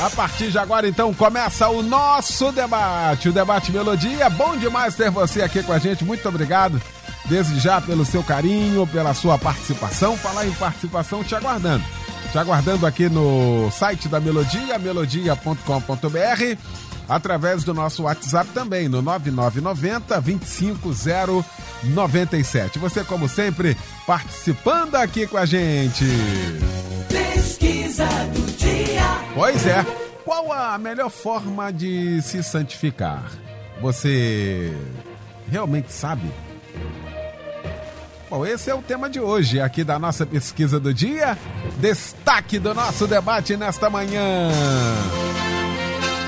A partir de agora, então, começa o nosso debate. O debate Melodia. Bom demais ter você aqui com a gente. Muito obrigado, desde já, pelo seu carinho, pela sua participação. Falar em participação, te aguardando. Te aguardando aqui no site da Melodia, melodia.com.br, através do nosso WhatsApp também, no 9990 25097. Você, como sempre, participando aqui com a gente. Pesquisa do dia. Pois é. Qual a melhor forma de se santificar? Você realmente sabe? Bom, esse é o tema de hoje, aqui da nossa pesquisa do dia. Destaque do nosso debate nesta manhã.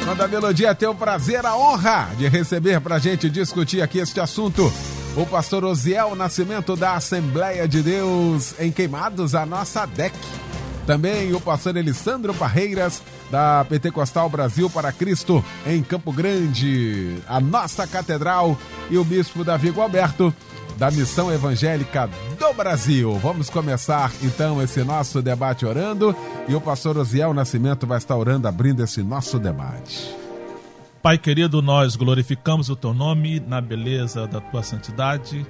Quando a Melodia tem o prazer, a honra de receber para a gente discutir aqui este assunto, o pastor Osiel Nascimento da Assembleia de Deus em Queimados, a nossa DEC. Também o pastor Elisandro Barreiras, da Pentecostal Brasil para Cristo, em Campo Grande, a nossa catedral, e o bispo Davi Gualberto, da Missão Evangélica do Brasil. Vamos começar então esse nosso debate orando, e o pastor Osiel Nascimento vai estar orando, abrindo esse nosso debate. Pai querido, nós glorificamos o teu nome na beleza da tua santidade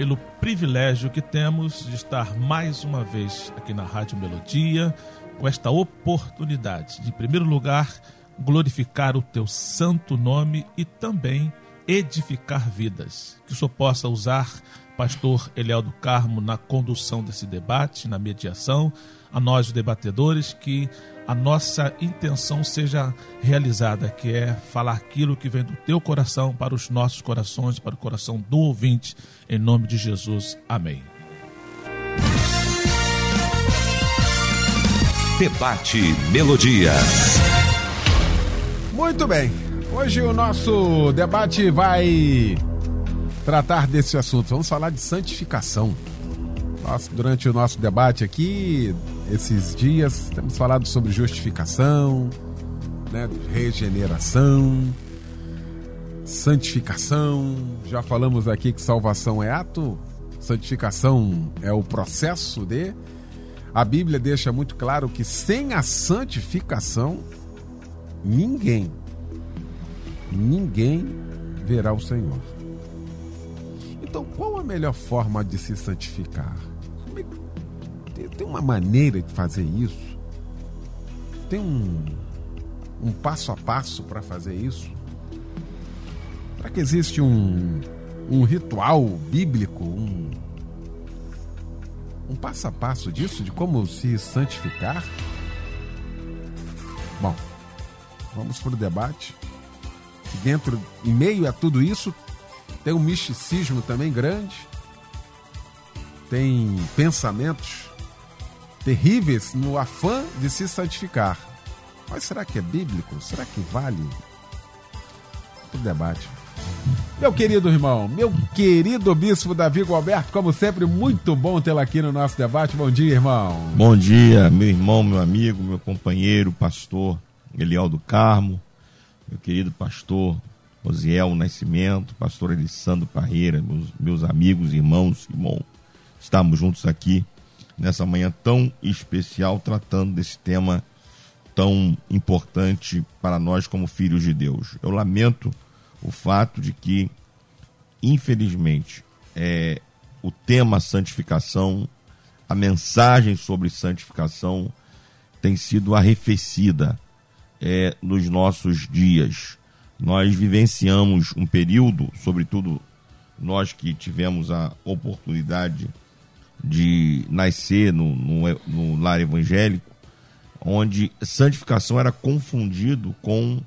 pelo privilégio que temos de estar mais uma vez aqui na Rádio Melodia, com esta oportunidade de, em primeiro lugar, glorificar o teu santo nome e também edificar vidas. Que o Senhor possa usar pastor Eliel do Carmo na condução desse debate, na mediação, a nós os debatedores, que a nossa intenção seja realizada, que é falar aquilo que vem do teu coração para os nossos corações, para o coração do ouvinte, em nome de Jesus. Amém. Debate Melodia. Muito bem. Hoje o nosso debate vai tratar desse assunto. Vamos falar de santificação. Durante o nosso debate aqui, esses dias, temos falado sobre justificação, né, regeneração, santificação. Já falamos aqui que salvação é ato, santificação é o processo de. A Bíblia deixa muito claro que sem a santificação, ninguém, ninguém verá o Senhor. Então, qual a melhor forma de se santificar? Uma maneira de fazer isso? Tem um, um passo a passo para fazer isso? Será que existe um, um ritual bíblico, um, um passo a passo disso, de como se santificar? Bom, vamos para o debate. Dentro, em meio a tudo isso, tem um misticismo também grande, tem pensamentos terríveis no afã de se santificar. Mas será que é bíblico? Será que vale? O debate. Meu querido irmão, meu querido bispo Davi Gualberto, como sempre, muito bom tê-lo aqui no nosso debate. Bom dia, irmão. Bom dia, meu irmão, meu amigo, meu companheiro, pastor Eliel do Carmo, meu querido pastor Osiel Nascimento, pastor Elisandro Parreira, meus, meus amigos, irmãos, irmão. Estamos juntos aqui nessa manhã tão especial, tratando desse tema tão importante para nós como filhos de Deus. Eu lamento o fato de que, infelizmente, é, o tema santificação, a mensagem sobre santificação tem sido arrefecida é, nos nossos dias. Nós vivenciamos um período, sobretudo nós que tivemos a oportunidade de nascer no, no, no lar evangélico, onde santificação era confundido com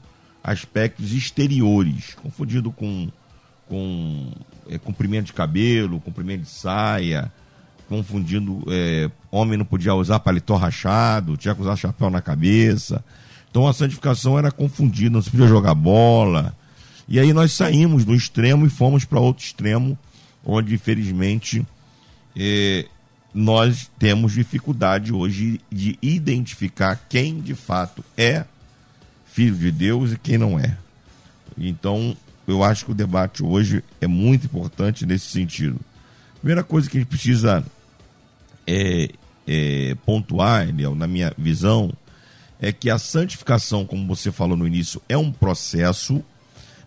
aspectos exteriores, confundido com, com é, comprimento de cabelo, comprimento de saia, confundindo, é, homem não podia usar paletó rachado, tinha que usar chapéu na cabeça. Então a santificação era confundida, não se podia jogar bola, E aí nós saímos do extremo e fomos para outro extremo, onde infelizmente nós temos dificuldade hoje de identificar quem de fato é filho de Deus e quem não é. Então, eu acho que o debate hoje é muito importante nesse sentido. Primeira coisa que a gente precisa é, é, pontuar, Eliel, na minha visão, é que a santificação, como você falou no início, é um processo,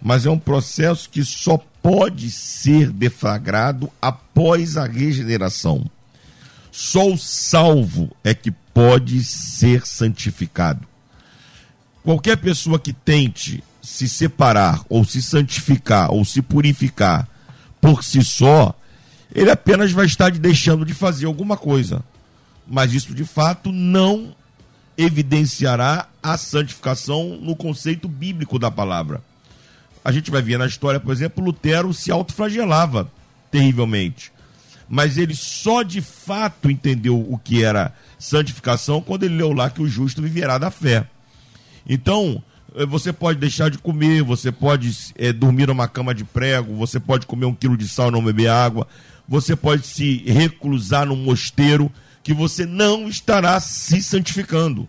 mas é um processo que só pode ser deflagrado após a regeneração. Só o salvo é que pode ser santificado. Qualquer pessoa que tente se separar, ou se santificar, ou se purificar por si só, ele apenas vai estar deixando de fazer alguma coisa. Mas isso de fato não evidenciará a santificação no conceito bíblico da palavra. A gente vai ver na história, por exemplo, Lutero se autoflagelava terrivelmente mas ele só de fato entendeu o que era santificação quando ele leu lá que o justo viverá da fé. Então, eh, você pode deixar de comer, você pode é, dormir numa cama de prego, você pode comer um quilo de sal e não beber água, você pode se reclusar num mosteiro, que você não estará se santificando.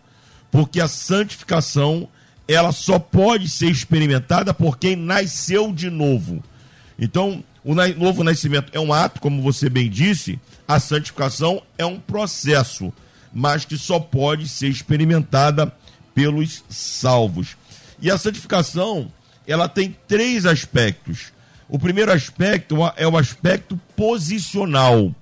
Porque a santificação, ela só pode ser experimentada por quem nasceu de novo. Então, o novo nascimento é um ato, como você bem disse, a santificação é um processo, mas que só pode ser experimentada pelos salvos. E a santificação, ela tem três aspectos. O primeiro aspecto é o aspecto posicional.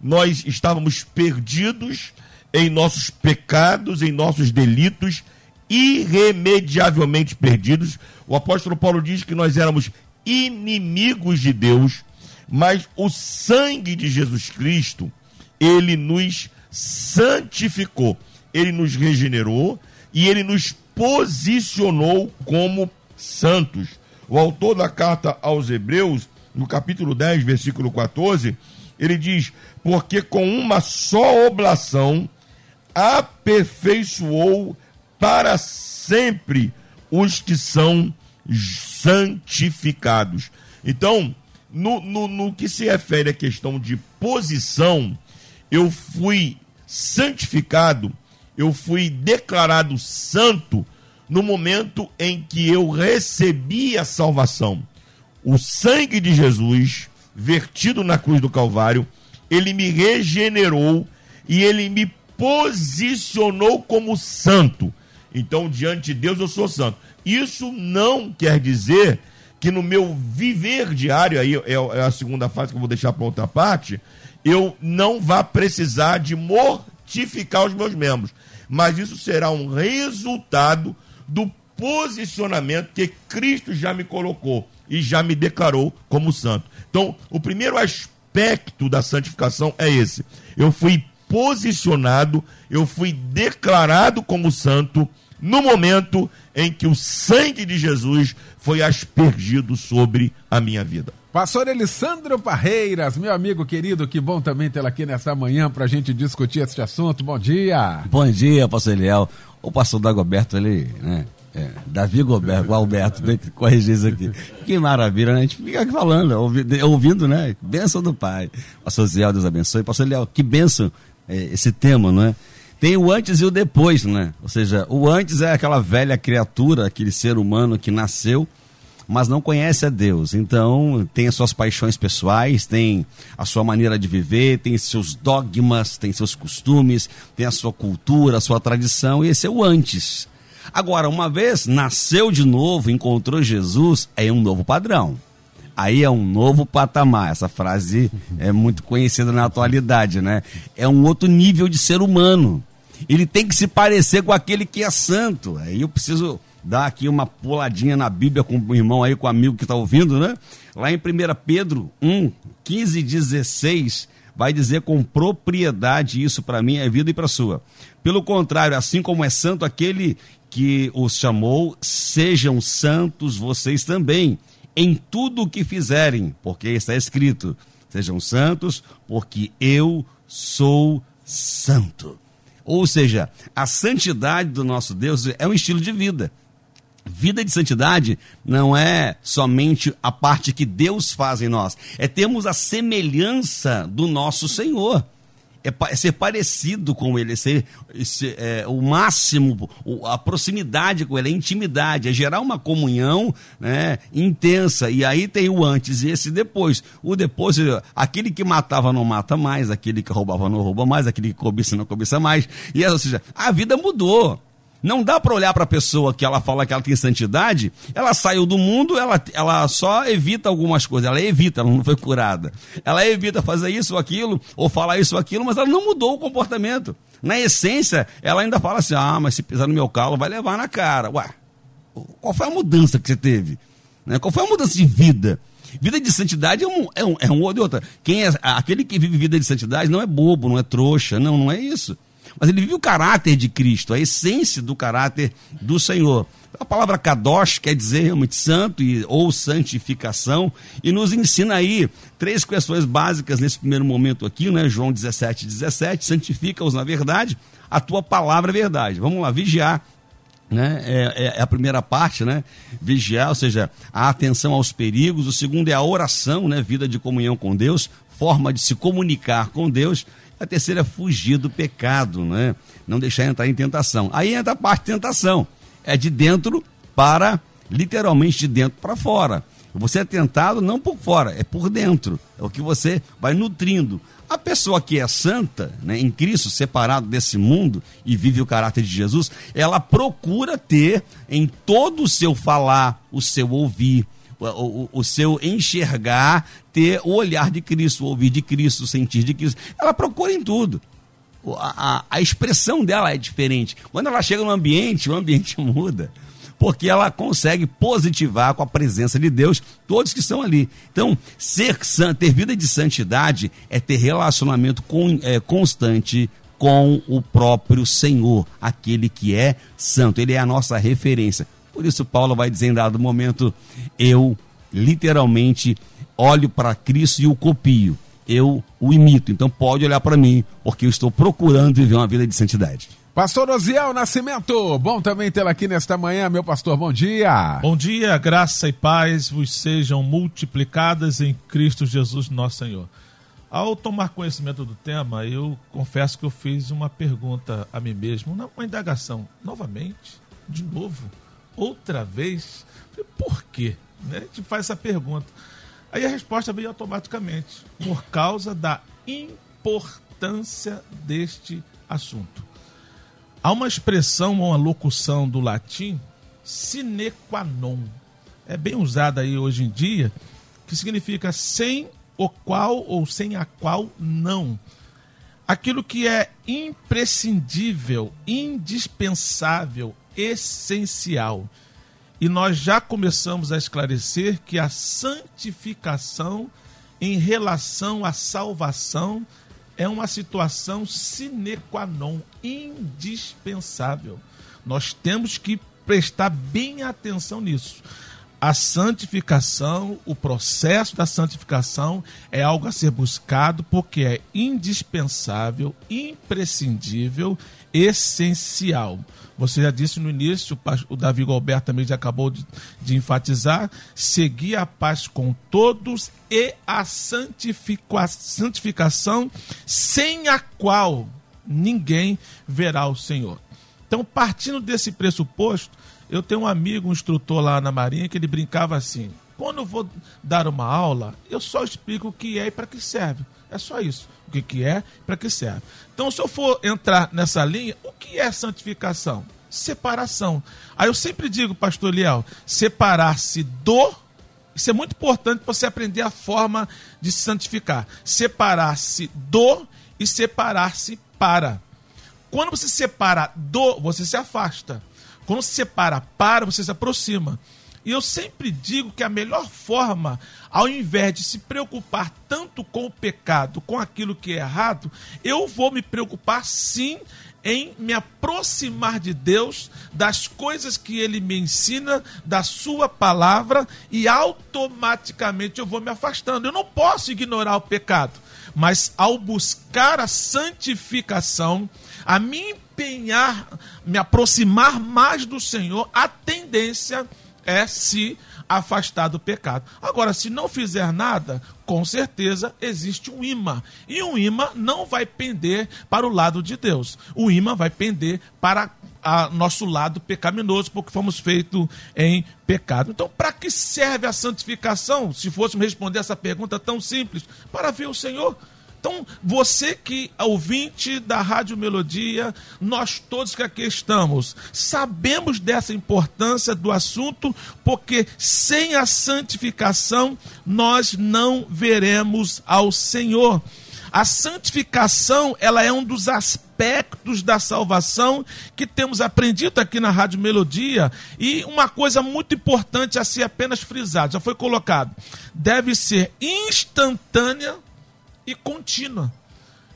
Nós estávamos perdidos em nossos pecados, em nossos delitos, irremediavelmente perdidos. O apóstolo Paulo diz que nós éramos inimigos de Deus, mas o sangue de Jesus Cristo, ele nos santificou, ele nos regenerou e ele nos posicionou como santos. O autor da carta aos Hebreus, no capítulo 10, versículo 14, ele diz: Porque com uma só oblação aperfeiçoou para sempre os que são santificados. Então, no, no, no que se refere à questão de posição, eu fui santificado, eu fui declarado santo no momento em que eu recebi a salvação. O sangue de Jesus, vertido na cruz do Calvário, ele me regenerou e ele me posicionou como santo. Então, diante de Deus, eu sou santo. Isso não quer dizer que no meu viver diário, aí é, é a segunda fase que eu vou deixar para outra parte, eu não vá precisar de mortificar os meus membros. Mas isso será um resultado do posicionamento que Cristo já me colocou e já me declarou como santo. Então, o primeiro aspecto da santificação é esse. Eu fui posicionado, eu fui declarado como santo no momento em que o sangue de Jesus foi aspergido sobre a minha vida. Pastor Elisandro Parreiras, meu amigo querido, que bom também tê-lo aqui nesta manhã para a gente discutir este assunto. Bom dia. Bom dia, pastor Eliel. O pastor Dagoberto, ele, né? É, Davi Goberto, o Alberto, tem que corrigir isso aqui. Que maravilha, né? A gente fica aqui falando, ouvindo, né? Bênção do Pai. Pastor Zé, Deus abençoe. Pastor Eliel, que bênção esse tema, não é? Tem o antes e o depois, né? Ou seja, o antes é aquela velha criatura, aquele ser humano que nasceu, mas não conhece a Deus. Então, tem as suas paixões pessoais, tem a sua maneira de viver, tem seus dogmas, tem seus costumes, tem a sua cultura, a sua tradição, e esse é o antes. Agora, uma vez nasceu de novo, encontrou Jesus, é um novo padrão. Aí é um novo patamar. Essa frase é muito conhecida na atualidade, né? É um outro nível de ser humano ele tem que se parecer com aquele que é santo. Aí eu preciso dar aqui uma puladinha na Bíblia com o irmão aí, com o amigo que está ouvindo, né? Lá em 1 Pedro 1, 15 e 16, vai dizer com propriedade isso para mim, é vida e para sua. Pelo contrário, assim como é santo aquele que os chamou, sejam santos vocês também, em tudo o que fizerem, porque está escrito: sejam santos, porque eu sou santo. Ou seja, a santidade do nosso Deus é um estilo de vida. Vida de santidade não é somente a parte que Deus faz em nós, é termos a semelhança do nosso Senhor. É, é ser parecido com Ele, é ser, é é, o máximo, a proximidade com Ele, a intimidade, é gerar uma comunhão né, intensa. E aí tem o antes e esse depois. O depois, eh, aquele que matava não mata mais, aquele que roubava não rouba mais, aquele que cobiça não cobiça mais. E, ou seja, a vida mudou. Não dá para olhar para a pessoa que ela fala que ela tem santidade, ela saiu do mundo, ela, ela só evita algumas coisas, ela evita, ela não foi curada. Ela evita fazer isso ou aquilo, ou falar isso ou aquilo, mas ela não mudou o comportamento. Na essência, ela ainda fala assim: ah, mas se pisar no meu calo, vai levar na cara. Ué, qual foi a mudança que você teve? Né? Qual foi a mudança de vida? Vida de santidade é um, é um, é um ou de outra. Quem é, aquele que vive vida de santidade não é bobo, não é trouxa, não, não é isso. Mas ele vive o caráter de Cristo, a essência do caráter do Senhor. A palavra kadosh quer dizer realmente santo e, ou santificação e nos ensina aí três questões básicas nesse primeiro momento aqui, né? João 17, 17, santifica-os na verdade, a tua palavra é verdade. Vamos lá, vigiar né? É, é, a primeira parte, né? Vigiar, ou seja, a atenção aos perigos. O segundo é a oração, né? Vida de comunhão com Deus, forma de se comunicar com Deus. A terceira é fugir do pecado, né? Não deixar entrar em tentação. Aí entra a parte de tentação. É de dentro para, literalmente, de dentro para fora. Você é tentado não por fora, é por dentro. É o que você vai nutrindo. A pessoa que é santa, né, em Cristo, separado desse mundo e vive o caráter de Jesus, ela procura ter em todo o seu falar, o seu ouvir, o, o, seu enxergar, ter o olhar de Cristo, ouvir de Cristo, sentir de Cristo. Ela procura em tudo. A, a, a expressão dela é diferente. Quando ela chega no ambiente, o ambiente muda porque ela consegue positivar com a presença de Deus todos que estão ali. Então, ser santo, ter vida de santidade é ter relacionamento com, é, constante com o próprio Senhor, aquele que é santo. Ele é a nossa referência. Por isso, Paulo vai dizer em dado momento: eu literalmente olho para Cristo e o copio. Eu o imito. Então, pode olhar para mim, porque eu estou procurando viver uma vida de santidade. Pastor Osiel Nascimento, bom também tê-lo aqui nesta manhã, meu pastor, bom dia. Bom dia, graça e paz vos sejam multiplicadas em Cristo Jesus, nosso Senhor. Ao tomar conhecimento do tema, eu confesso que eu fiz uma pergunta a mim mesmo, uma indagação, novamente, de novo, outra vez. Por quê? Né? A gente faz essa pergunta. Aí a resposta veio automaticamente, por causa da importância deste assunto. Há uma expressão, uma locução do latim, sine qua non. É bem usada aí hoje em dia, que significa sem o qual ou sem a qual não. Aquilo que é imprescindível, indispensável, essencial. E nós já começamos a esclarecer que a santificação em relação à salvação é uma situação sine qua non, indispensável. Nós temos que prestar bem atenção nisso. A santificação, o processo da santificação é algo a ser buscado porque é indispensável, imprescindível, essencial. Você já disse no início, o Davi Gilberto também já acabou de, de enfatizar: seguir a paz com todos e a santifica, santificação, sem a qual ninguém verá o Senhor. Então, partindo desse pressuposto, eu tenho um amigo, um instrutor lá na Marinha, que ele brincava assim: quando eu vou dar uma aula, eu só explico o que é e para que serve. É só isso. O que, que é, para que serve. Então, se eu for entrar nessa linha, o que é santificação? Separação. Aí eu sempre digo, pastor Liel, separar-se do. Isso é muito importante para você aprender a forma de se santificar. Separar-se do e separar-se para. Quando você se separa do, você se afasta. Quando se separa para, você se aproxima. E eu sempre digo que a melhor forma, ao invés de se preocupar tanto com o pecado, com aquilo que é errado, eu vou me preocupar sim em me aproximar de Deus, das coisas que Ele me ensina, da Sua palavra, e automaticamente eu vou me afastando. Eu não posso ignorar o pecado, mas ao buscar a santificação, a minha empenhar, me aproximar mais do Senhor, a tendência é se afastar do pecado. Agora, se não fizer nada, com certeza existe um imã. E um imã não vai pender para o lado de Deus. O imã vai pender para a nosso lado pecaminoso, porque fomos feitos em pecado. Então, para que serve a santificação? Se fôssemos responder essa pergunta tão simples, para ver o Senhor. Então, você que é ouvinte da Rádio Melodia, nós todos que aqui estamos, sabemos dessa importância do assunto, porque sem a santificação nós não veremos ao Senhor. A santificação, ela é um dos aspectos da salvação que temos aprendido aqui na Rádio Melodia e uma coisa muito importante a ser apenas frisado, já foi colocado, deve ser instantânea e contínua.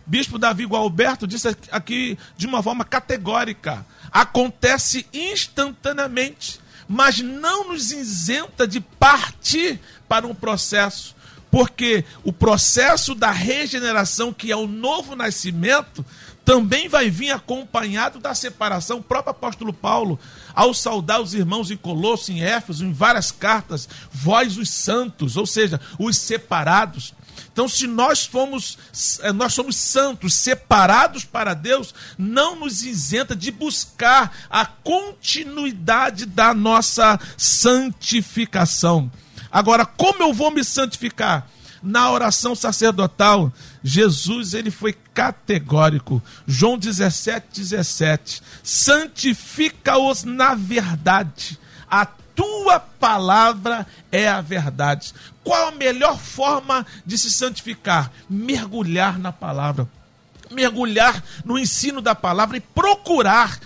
Bispo Davi Gualberto disse aqui de uma forma categórica: acontece instantaneamente, mas não nos isenta de partir para um processo, porque o processo da regeneração, que é o novo nascimento, também vai vir acompanhado da separação. O próprio apóstolo Paulo, ao saudar os irmãos em Colosso, em Éfeso, em várias cartas, vós os santos, ou seja, os separados. Então, se nós fomos, eh, nós somos santos, separados para Deus, não nos isenta de buscar a continuidade da nossa santificação. Agora, como eu vou me santificar? Na oração sacerdotal, Jesus ele foi categórico. João 17, 17. Santifica-os na verdade. A tua palavra é a verdade. Qual a melhor forma de se santificar? Mergulhar na palavra. Mergulhar no ensino da palavra e procurar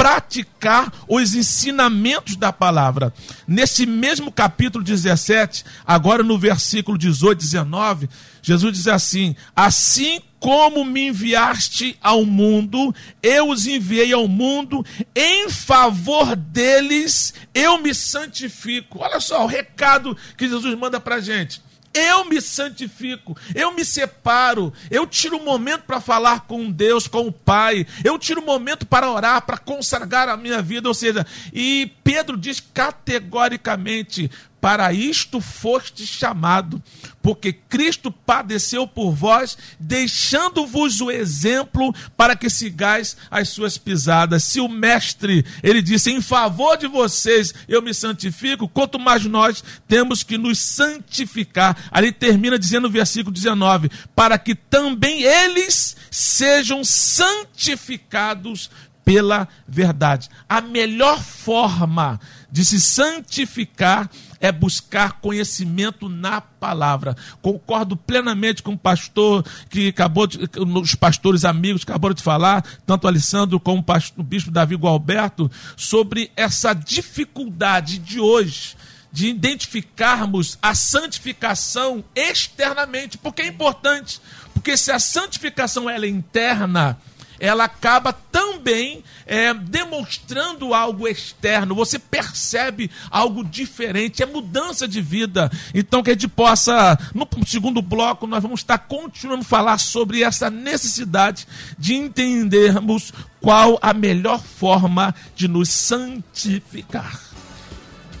praticar os ensinamentos da palavra. Nesse mesmo capítulo 17, agora no versículo 18, 19, Jesus diz assim: Assim como me enviaste ao mundo, eu os enviei ao mundo, em favor deles eu me santifico. Olha só o recado que Jesus manda para gente. Eu me santifico, eu me separo, eu tiro um momento para falar com Deus, com o Pai, eu tiro um momento para orar, para consagrar a minha vida. Ou seja, e Pedro diz categoricamente: para isto foste chamado, porque Cristo padeceu por vós, deixando-vos o exemplo para que sigais as suas pisadas. Se o mestre, ele disse, em favor de vocês eu me santifico, quanto mais nós temos que nos santificar. Ali termina dizendo no versículo 19, para que também eles sejam santificados pela verdade. A melhor forma de se santificar é buscar conhecimento na palavra. Concordo plenamente com o pastor que acabou de, os pastores amigos que acabaram de falar, tanto Alessandro como o, pastor, o bispo Davi Gualberto, sobre essa dificuldade de hoje de identificarmos a santificação externamente, porque é importante, porque se a santificação ela é interna, ela acaba também é, demonstrando algo externo. Você percebe algo diferente, é mudança de vida. Então, que a gente possa, no segundo bloco, nós vamos estar continuando a falar sobre essa necessidade de entendermos qual a melhor forma de nos santificar.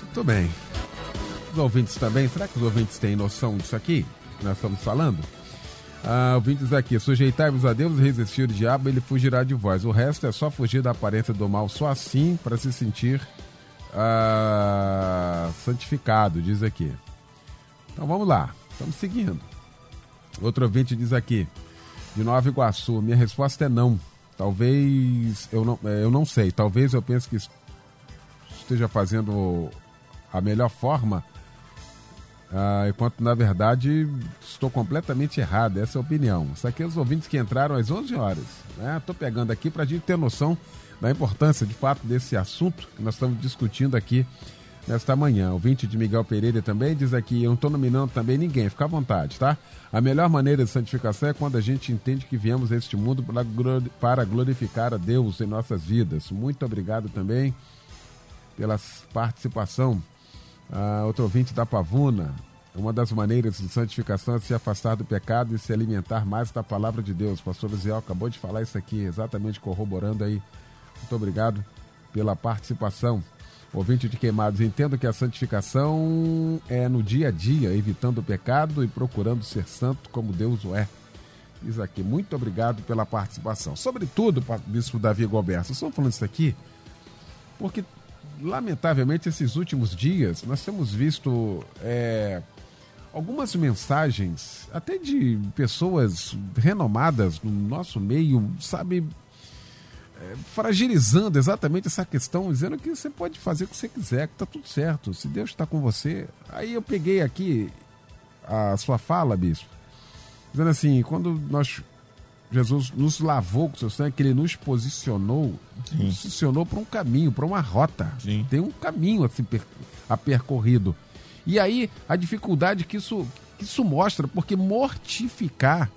Muito bem. Os ouvintes também, será que os ouvintes têm noção disso aqui que nós estamos falando? Ah, ouvintes aqui, sujeitai-vos a Deus e resistir o diabo, ele fugirá de vós. O resto é só fugir da aparência do mal, só assim para se sentir ah, santificado, diz aqui. Então vamos lá, estamos seguindo. Outro ouvinte diz aqui, de Nova Iguaçu, minha resposta é não. Talvez, eu não, eh, eu não sei, talvez eu pense que esteja fazendo a melhor forma ah, enquanto, na verdade, estou completamente errado. Essa é a opinião. Isso aqui é os ouvintes que entraram às 11 horas. Estou né? pegando aqui para a gente ter noção da importância, de fato, desse assunto que nós estamos discutindo aqui nesta manhã. O ouvinte de Miguel Pereira também diz aqui: Eu não estou nominando também ninguém, fica à vontade, tá? A melhor maneira de santificação é quando a gente entende que viemos a este mundo para glorificar a Deus em nossas vidas. Muito obrigado também pela participação ah, outro ouvinte da Pavuna. Uma das maneiras de santificação é se afastar do pecado e se alimentar mais da palavra de Deus. Pastor Luziel acabou de falar isso aqui, exatamente corroborando aí. Muito obrigado pela participação. Ouvinte de queimados, entendo que a santificação é no dia a dia, evitando o pecado e procurando ser santo como Deus o é. Diz aqui, muito obrigado pela participação. Sobretudo, Bispo Davi Goberto, estamos falando isso aqui porque, lamentavelmente, esses últimos dias nós temos visto é, algumas mensagens, até de pessoas renomadas no nosso meio, sabe, é, fragilizando exatamente essa questão, dizendo que você pode fazer o que você quiser, que está tudo certo, se Deus está com você. Aí eu peguei aqui a sua fala, bispo, dizendo assim, quando nós Jesus nos lavou com seu sangue, que ele nos posicionou, Sim. nos posicionou para um caminho, para uma rota. Sim. Tem um caminho a, se per, a percorrido. E aí a dificuldade que isso, que isso mostra, porque mortificar,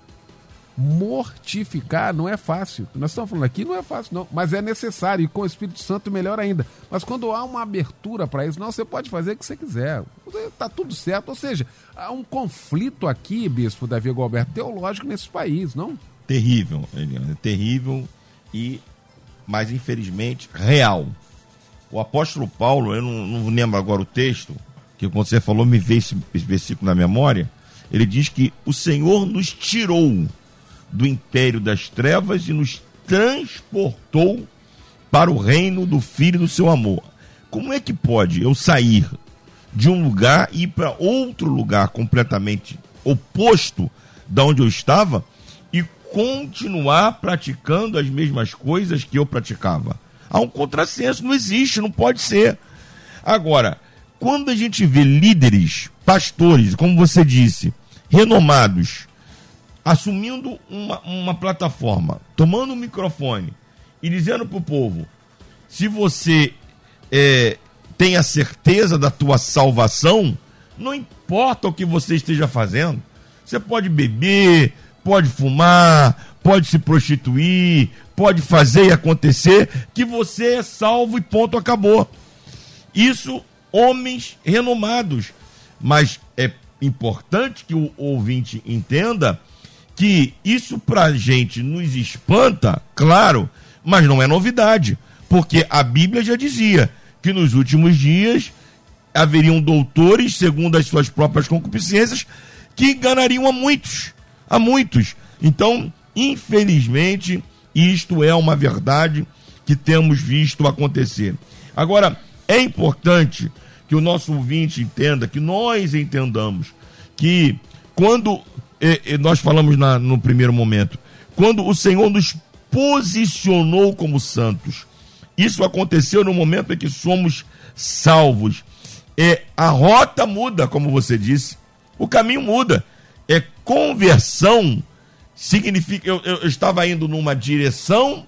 mortificar não é fácil. Nós estamos falando aqui, não é fácil, não, mas é necessário, e com o Espírito Santo melhor ainda. Mas quando há uma abertura para isso, não, você pode fazer o que você quiser. Está tudo certo. Ou seja, há um conflito aqui, Bispo Davi Gilberto, teológico nesse país, não? Terrível, Eliana, terrível e, mas infelizmente, real. O apóstolo Paulo, eu não, não lembro agora o texto, que quando você falou, me veio esse, esse versículo na memória. Ele diz que o Senhor nos tirou do império das trevas e nos transportou para o reino do Filho do seu amor. Como é que pode eu sair de um lugar e ir para outro lugar completamente oposto da onde eu estava continuar praticando as mesmas coisas que eu praticava. Há um contrassenso, não existe, não pode ser. Agora, quando a gente vê líderes, pastores, como você disse, renomados, assumindo uma, uma plataforma, tomando um microfone e dizendo para o povo: se você é, tem a certeza da tua salvação, não importa o que você esteja fazendo, você pode beber, pode fumar, pode se prostituir, pode fazer e acontecer, que você é salvo e ponto, acabou. Isso, homens renomados. Mas é importante que o ouvinte entenda que isso pra gente nos espanta, claro, mas não é novidade, porque a Bíblia já dizia que nos últimos dias haveriam doutores, segundo as suas próprias concupiscências, que enganariam a muitos a muitos. Então, infelizmente, isto é uma verdade que temos visto acontecer. Agora, é importante que o nosso ouvinte entenda, que nós entendamos, que quando nós falamos na, no primeiro momento, quando o Senhor nos posicionou como santos, isso aconteceu no momento em que somos salvos. É, a rota muda, como você disse, o caminho muda. É conversão significa eu, eu, estava indo numa direção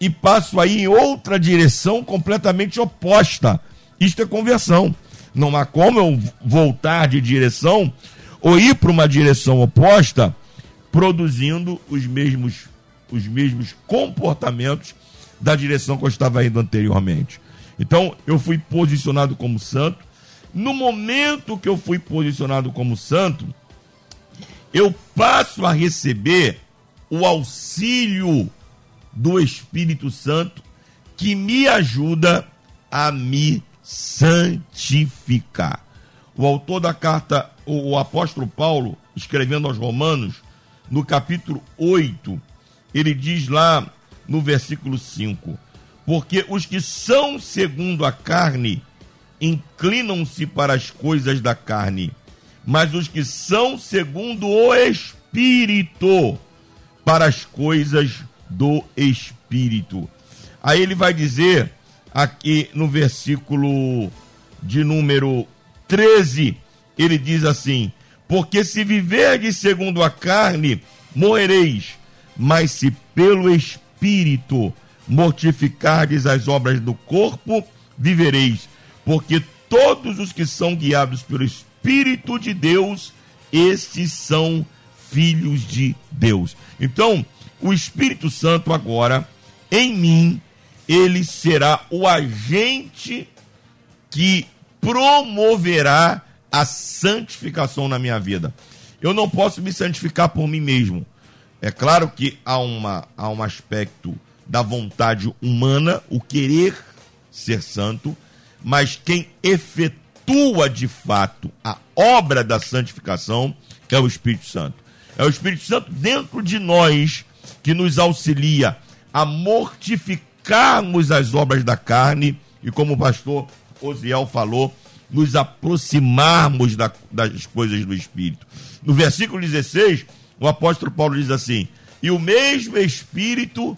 e passo aí em outra direção completamente oposta. Isto é conversão. Não há como eu voltar de direção ou ir para uma direção oposta produzindo os mesmos os mesmos comportamentos da direção que eu estava indo anteriormente. Então, eu fui posicionado como santo. No momento que eu fui posicionado como santo, eu passo a receber o auxílio do Espírito Santo que me ajuda a me santificar. O autor da carta, o, apóstolo Paulo, escrevendo aos Romanos, no capítulo 8, ele diz lá no versículo 5: Porque os que são segundo a carne inclinam-se para as coisas da carne mas os que são segundo o Espírito, para as coisas do Espírito. Aí ele vai dizer aqui no versículo de número 13, ele diz assim: Porque se viverdes segundo a carne, morrereis, mas se pelo Espírito mortificardes as obras do corpo, vivereis. Porque todos os que são guiados pelo Espírito, Espírito de Deus, estes são filhos de Deus. Então, o Espírito Santo agora, em mim, ele será o agente que promoverá a santificação na minha vida. Eu não posso me santificar por mim mesmo. É claro que há, uma, há um aspecto da vontade humana, o querer ser santo, mas quem efetua de fato a obra da santificação é o Espírito Santo. É o Espírito Santo dentro de nós que nos auxilia a mortificarmos as obras da carne e, como o pastor Osiel falou, nos aproximarmos da, das coisas do Espírito. No versículo 16, o apóstolo Paulo diz assim: E o mesmo Espírito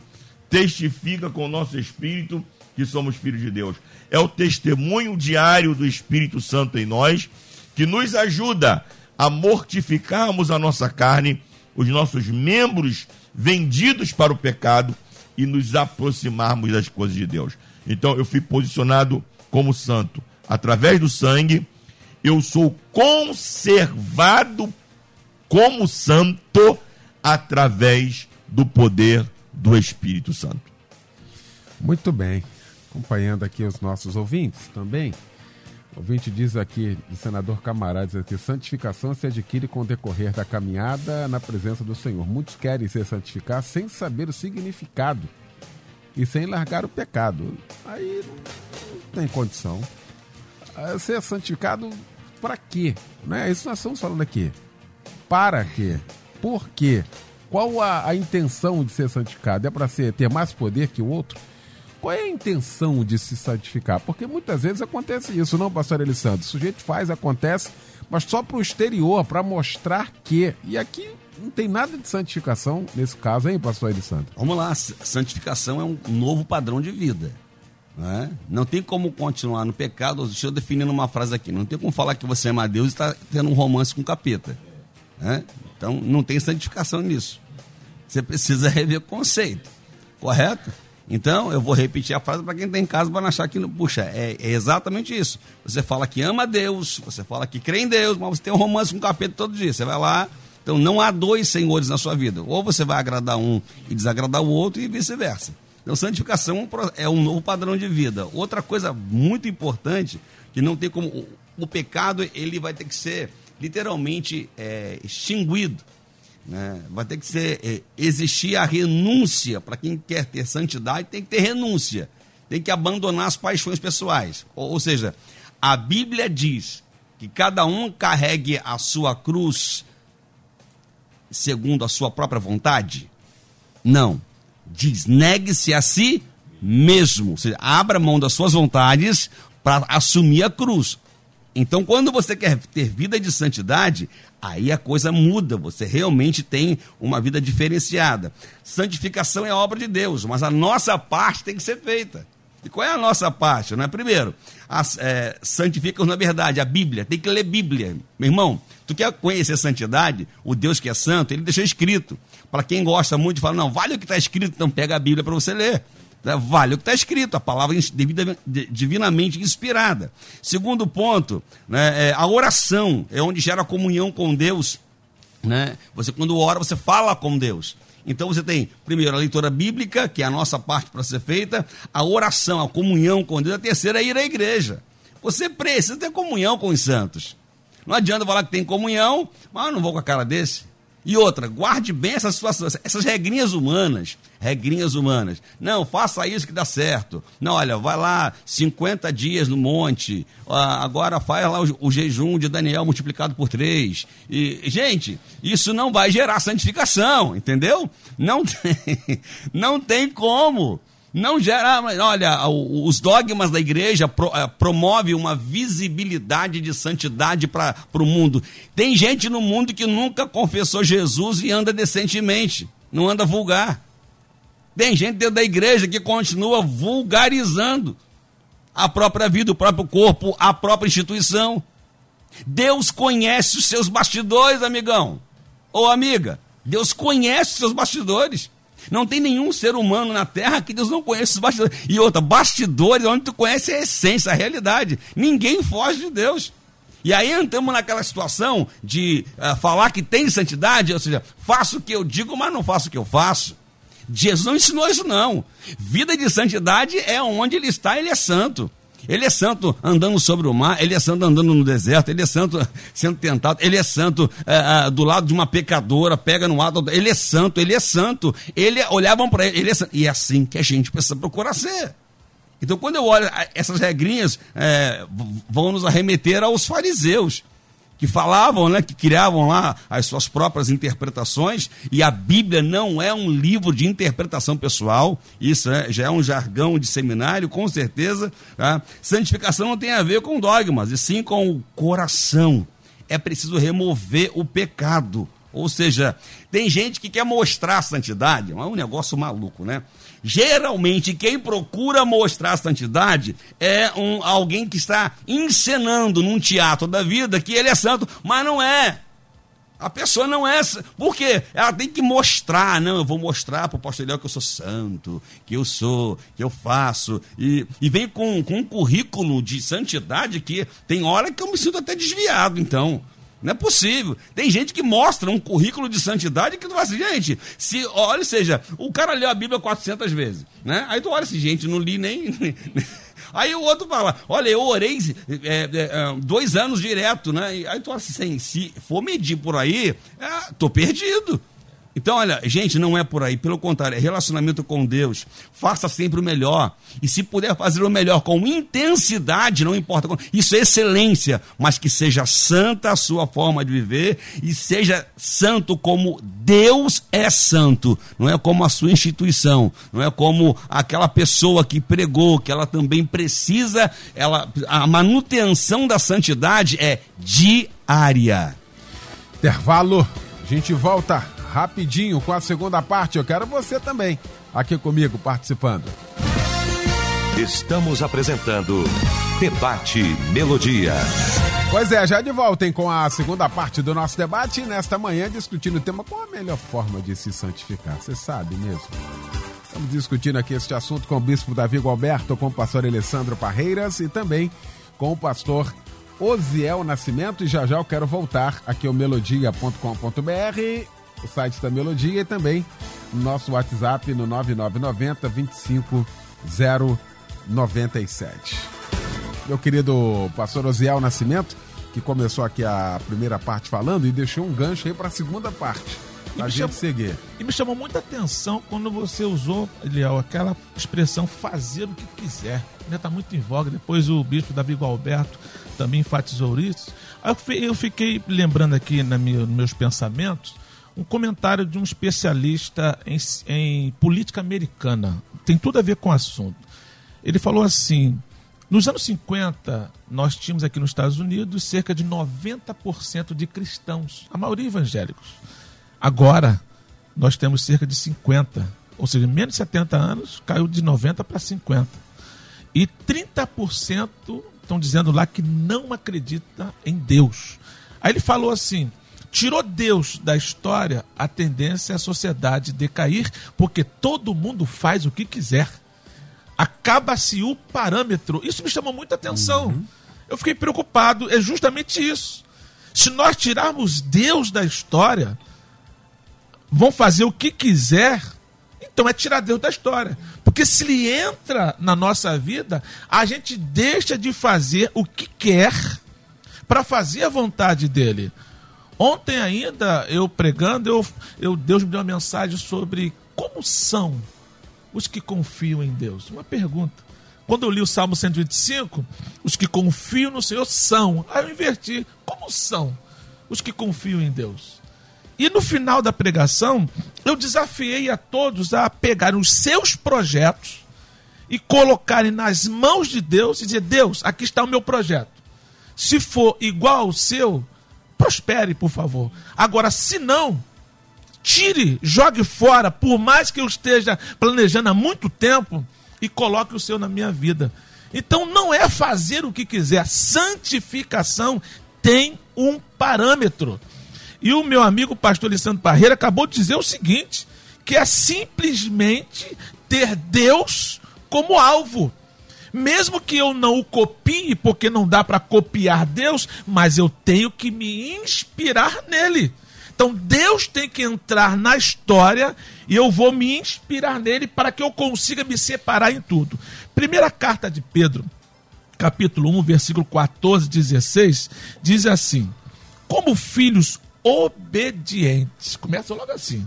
testifica com o nosso Espírito que somos filhos de Deus. É o testemunho diário do Espírito Santo em nós que nos ajuda a mortificarmos a nossa carne, os nossos membros vendidos para o pecado e nos aproximarmos das coisas de Deus. Então eu fui posicionado como santo através do sangue, eu sou conservado como santo através do poder do Espírito Santo. Muito bem. Acompanhando aqui os nossos ouvintes também. O ouvinte diz aqui, o senador Camarada, diz aqui, santificação se adquire com o decorrer da caminhada na presença do Senhor. Muitos querem ser santificados sem saber o significado e sem largar o pecado. Aí não tem condição. Ah, Ser santificado para quê? Não é isso nós estamos falando aqui. Para quê? Por quê? Qual a, a intenção de ser santificado? É para ter mais poder que o outro? Qual é a intenção de se santificar? Porque muitas vezes acontece isso, não, pastor Elisandro? O sujeito faz, acontece, mas só para o exterior, para mostrar que. E aqui não tem nada de santificação nesse caso, hein, pastor Elisandro? Vamos lá, santificação é um novo padrão de vida. Né? Não tem como continuar no pecado. Deixa eu definir numa frase aqui. Não tem como falar que você ama Deus e está tendo um romance com o capeta. né? Então não tem santificação nisso. Você precisa rever o conceito. Correto? Então eu vou repetir a frase para quem está em casa para achar que, puxa, é, é exatamente isso. Você fala que ama Deus, você fala que crê em Deus, mas você tem um romance com o capeta todo dia. Você vai lá. Então não há dois senhores na sua vida. Ou você vai agradar um e desagradar o outro e vice-versa. Então, santificação é um é novo padrão de vida. Outra coisa muito importante, que não tem como. O, o pecado, ele vai ter que ser literalmente é, extinguido. Né? Vai ter que ser. é, existir a renúncia. Para quem quer ter santidade, tem que ter renúncia. Tem que abandonar as paixões pessoais. Ou, ou seja, a Bíblia diz que cada um carregue a sua cruz segundo a sua própria vontade? Não. Diz, negue-se a si mesmo. Ou seja, abra mão das suas vontades para assumir a cruz. Então, quando você quer ter vida de santidade, aí a coisa muda. Você realmente tem uma vida diferenciada. Santificação é obra de Deus, mas a nossa parte tem que ser feita. E qual é a nossa parte? Né? Primeiro, é, santifica na verdade, a Bíblia. Tem que ler Bíblia. Meu irmão, tu quer conhecer santidade? O Deus que é santo, ele deixou escrito. Para quem gosta muito de falar, não, vale o que está escrito, então pega a Bíblia para você ler. Né? Vale o que está escrito, a palavra devida- de- divinamente inspirada. Segundo ponto, né, é, a oração é onde gera comunhão com Deus. Né? Você, quando ora, você fala com Deus. Então você tem, primeiro, a leitura bíblica, que é a nossa parte para ser feita, a oração, a comunhão com Deus, a terceira é ir à igreja. Você precisa ter comunhão com os santos. Não adianta falar que tem comunhão, mas não vou com a cara desse. E outra, guarde bem essas regrinhas humanas, regrinhas humanas. Não, faça isso que dá certo. Não, olha, vai lá 50 dias no monte, ah, agora faz lá o, o jejum de Daniel multiplicado por três. E, gente, isso não vai gerar santificação, entendeu? Não tem, não tem como. Não gera, olha, os dogmas da igreja eh, promove uma visibilidade de santidade para o mundo. Tem gente no mundo que nunca confessou Jesus e anda decentemente, não anda vulgar. Tem gente dentro da igreja que continua vulgarizando a própria vida, o próprio corpo, a própria instituição. Deus conhece os seus bastidores, amigão. Ou amiga, Deus conhece os seus bastidores. Não tem nenhum ser humano na terra que Deus não conheça os bastidores. E outra, bastidores, onde tu conhece a essência, a realidade. Ninguém foge de Deus. E aí entramos naquela situação de ah, falar que tem santidade, ou seja, faço o que eu digo, mas não faço o que eu faço. Jesus não ensinou isso, não. Vida de santidade é onde ele está, ele é santo. Ele é santo andando sobre o mar, ele é santo andando no deserto, ele é santo sendo tentado, ele é santo é, é, do lado de uma pecadora, pega no ato, ele é santo, ele é santo. Ele olhavam para ele, ele é santo. E é assim que a gente precisa procurar ser. Então, quando eu olho essas regrinhas, é, vão nos arremeter aos fariseus que falavam, né, que criavam lá as suas próprias interpretações, e a Bíblia não é um livro de interpretação pessoal, isso é, já é um jargão de seminário, com certeza. Tá? Santificação não tem a ver com dogmas, e sim com o coração. É preciso remover o pecado. Ou seja, tem gente que quer mostrar a santidade, é um negócio maluco, né? Geralmente, quem procura mostrar santidade é um, alguém que está encenando num teatro da vida que ele é santo, mas não é. A pessoa não é. Por quê? Ela tem que mostrar. Não, eu vou mostrar para o Eliel que eu sou santo, que eu sou, que eu faço. E, e vem com, com um currículo de santidade que tem hora que eu me sinto até desviado, então. Não é possível. Tem gente que mostra um currículo de santidade que tu vai assim, gente, se, olha, seja, o cara leu a Bíblia 400 vezes, né? Aí tu olha assim, gente, não li nem... Aí o outro fala, olha, eu orei é, é, é, dois anos direto, né? Aí tu olha assim, se for medir por aí, é, tô perdido. Então, olha, gente, não é por aí. Pelo contrário, é relacionamento com Deus. Faça sempre o melhor. E se puder fazer o melhor com intensidade, não importa. Isso é excelência. Mas que seja santa a sua forma de viver e seja santo como Deus é santo. Não é como a sua instituição. Não é como aquela pessoa que pregou, que ela também precisa. Ela, a manutenção da santidade é diária. Intervalo. A gente volta rapidinho com a segunda parte. Eu quero você também aqui comigo participando. Estamos apresentando Debate Melodia. Pois é, já de volta hein, com a segunda parte do nosso debate nesta manhã discutindo o tema qual a melhor forma de se santificar. Você sabe mesmo? Estamos discutindo aqui este assunto com o bispo Davi Alberto, com o pastor Alessandro Parreiras e também com o pastor Osiel Nascimento. E já já eu quero voltar aqui ao melodia.com.br o site da Melodia e também nosso WhatsApp no 9990 25097. Meu querido pastor Osiel Nascimento, que começou aqui a primeira parte falando e deixou um gancho aí para a segunda parte. A gente chamou, seguir. E me chamou muita atenção quando você usou, Eliel, aquela expressão fazer o que quiser. Está muito em voga. Depois o bispo Davi Alberto também enfatizou isso. Eu fiquei lembrando aqui nos meus pensamentos um comentário de um especialista em, em política americana. Tem tudo a ver com o assunto. Ele falou assim: nos anos 50, nós tínhamos aqui nos Estados Unidos cerca de 90% de cristãos, a maioria evangélicos. Agora, nós temos cerca de 50%, ou seja, menos de 70 anos, caiu de 90% para 50%. E 30% estão dizendo lá que não acredita em Deus. Aí ele falou assim: tirou Deus da história, a tendência é a sociedade decair, porque todo mundo faz o que quiser. Acaba-se o parâmetro. Isso me chamou muita atenção. Uhum. Eu fiquei preocupado, é justamente isso. Se nós tirarmos Deus da história, vão fazer o que quiser, então é tirar Deus da história. Porque se ele entra na nossa vida, a gente deixa de fazer o que quer para fazer a vontade dele. Ontem ainda, eu pregando, eu, eu, Deus me deu uma mensagem sobre como são os que confiam em Deus. Uma pergunta. Quando eu li o Salmo 125, os que confiam no Senhor são. Aí eu inverti. Como são os que confiam em Deus? E no final da pregação, eu desafiei a todos a pegarem os seus projetos e colocarem nas mãos de Deus e dizer: Deus, aqui está o meu projeto. Se for igual ao seu, prospere, por favor. Agora, se não, tire, jogue fora, por mais que eu esteja planejando há muito tempo, e coloque o seu na minha vida. Então não é fazer o que quiser, santificação tem um parâmetro. E o meu amigo pastor Alessandro Parreira acabou de dizer o seguinte: que é simplesmente ter Deus como alvo. Mesmo que eu não o copie, porque não dá para copiar Deus, mas eu tenho que me inspirar nele. Então Deus tem que entrar na história e eu vou me inspirar nele para que eu consiga me separar em tudo. Primeira carta de Pedro, capítulo 1, versículo 14 16, diz assim: Como filhos obedientes, começa logo assim.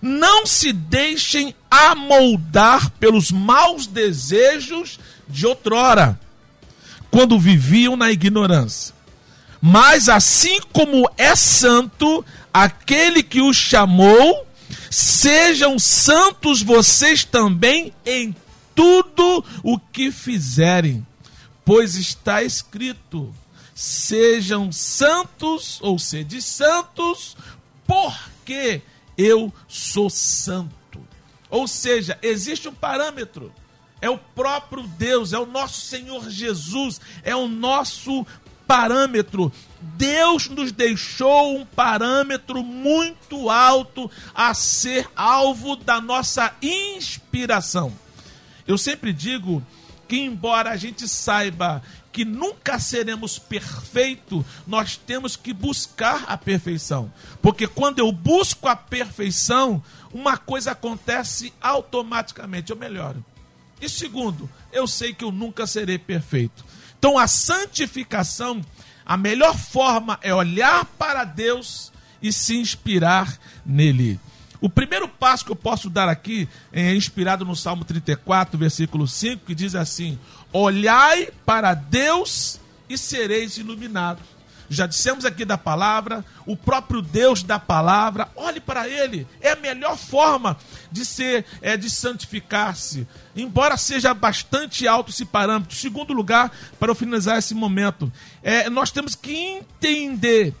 Não se deixem amoldar pelos maus desejos de outrora, quando viviam na ignorância. Mas assim como é santo aquele que os chamou, sejam santos vocês também em tudo o que fizerem, pois está escrito: sejam santos ou sede santos, porque eu sou santo. Ou seja, existe um parâmetro. É o próprio Deus, é o nosso Senhor Jesus, é o nosso parâmetro. Deus nos deixou um parâmetro muito alto a ser alvo da nossa inspiração. Eu sempre digo que, embora a gente saiba que nunca seremos perfeitos, nós temos que buscar a perfeição. Porque quando eu busco a perfeição, uma coisa acontece automaticamente, eu melhoro. E segundo, eu sei que eu nunca serei perfeito. Então a santificação, a melhor forma é olhar para Deus e se inspirar nele. O primeiro passo que eu posso dar aqui é inspirado no Salmo 34, versículo 5, que diz assim: Olhai para Deus e sereis iluminados. Já dissemos aqui da palavra, o próprio Deus da palavra, olhe para Ele, é a melhor forma de ser, é de santificar-se, embora seja bastante alto esse parâmetro. Segundo lugar, para eu finalizar esse momento, é, nós temos que entender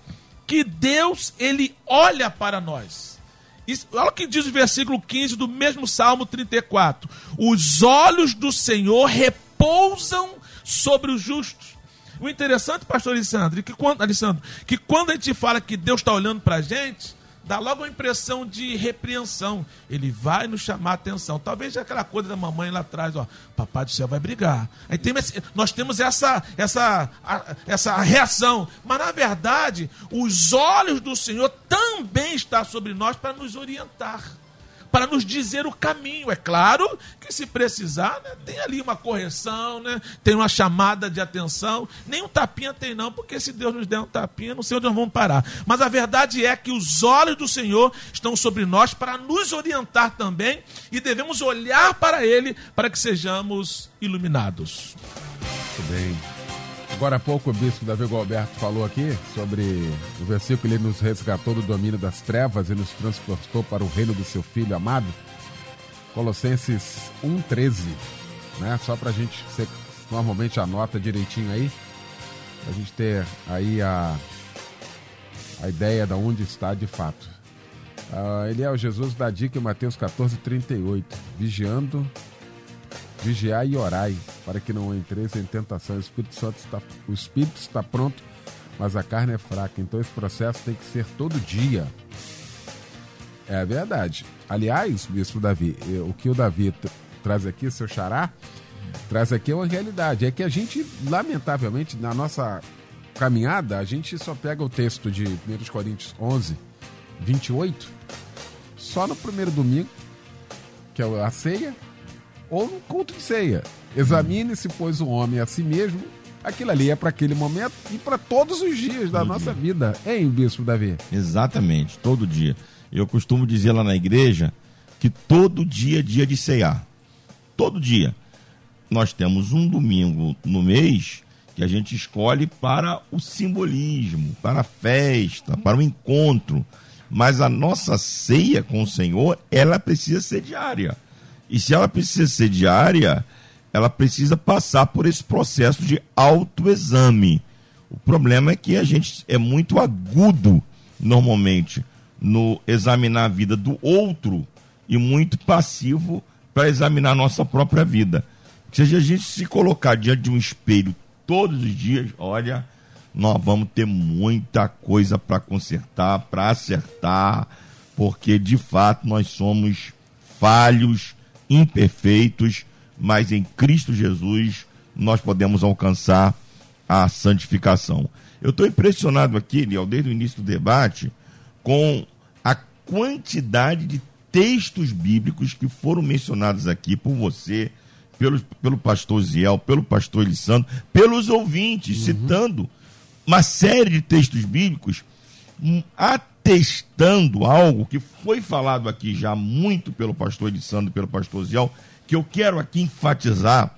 que Deus ele olha para nós. Isso, olha o que diz o versículo 15 do mesmo Salmo 34. Os olhos do Senhor repousam sobre os justos. O interessante, pastor Alessandro, que quando, Alessandro, que quando a gente fala que Deus está olhando para a gente, dá logo uma impressão de repreensão. Ele vai nos chamar a atenção. Talvez aquela coisa da mamãe lá atrás, ó, papai do céu vai brigar. Aí tem, nós temos essa, essa, essa reação. Mas na verdade, os olhos do Senhor também estão sobre nós para nos orientar para nos dizer o caminho. É claro que se precisar, né, tem ali uma correção, né, tem uma chamada de atenção. Nem um tapinha tem não, porque se Deus nos der um tapinha, não sei onde nós vamos parar. Mas a verdade é que os olhos do Senhor estão sobre nós para nos orientar também e devemos olhar para Ele para que sejamos iluminados. Muito bem. Agora há pouco o bispo Davi Galberto falou aqui sobre o versículo, ele nos resgatou do domínio das trevas e nos transportou para o reino do seu Filho amado. Colossenses 1,13, né? Só para a gente, você normalmente anota direitinho aí, para a gente ter aí a, a ideia de onde está de fato. Uh, ele é o Jesus da dica em Mateus 14,38, vigiando Vigiai e orai, para que não entreis em tentação. O Espírito Santo está, o Espírito está pronto, mas a carne é fraca. Então esse processo tem que ser todo dia. É verdade. Aliás, Bispo Davi, o que o Davi traz aqui, seu xará, traz aqui é uma realidade. É que a gente, lamentavelmente, na nossa caminhada, a gente só pega o texto de 1 Coríntios 11, 28, só no primeiro domingo, que é a ceia, ou no culto de ceia. Examine-se, pois, o homem a si mesmo. Aquilo ali é para aquele momento e para todos os dias da nossa vida, hein, Bispo Davi? Exatamente, todo dia. Eu costumo dizer lá na igreja que todo dia é dia de cear. Todo dia. Nós temos um domingo no mês que a gente escolhe para o simbolismo, para a festa, para o encontro. Mas a nossa ceia com o Senhor, ela precisa ser diária. E se ela precisa ser diária, ela precisa passar por esse processo de autoexame. O problema é que a gente é muito agudo, normalmente, no examinar a vida do outro e muito passivo para examinar a nossa própria vida. Se a gente se colocar diante de um espelho todos os dias, olha, nós vamos ter muita coisa para consertar, para acertar, porque de fato nós somos falhos imperfeitos, mas em Cristo Jesus nós podemos alcançar a santificação. Eu estou impressionado aqui, Liel, desde o início do debate, com a quantidade de textos bíblicos que foram mencionados aqui por você, pelo, pelo pastor Ziel, pelo pastor Elisandro, pelos ouvintes, Uhum. citando uma série de textos bíblicos, hum, atestando algo que foi falado aqui já muito pelo pastor Elisandro e pelo pastor Ziel, que eu quero aqui enfatizar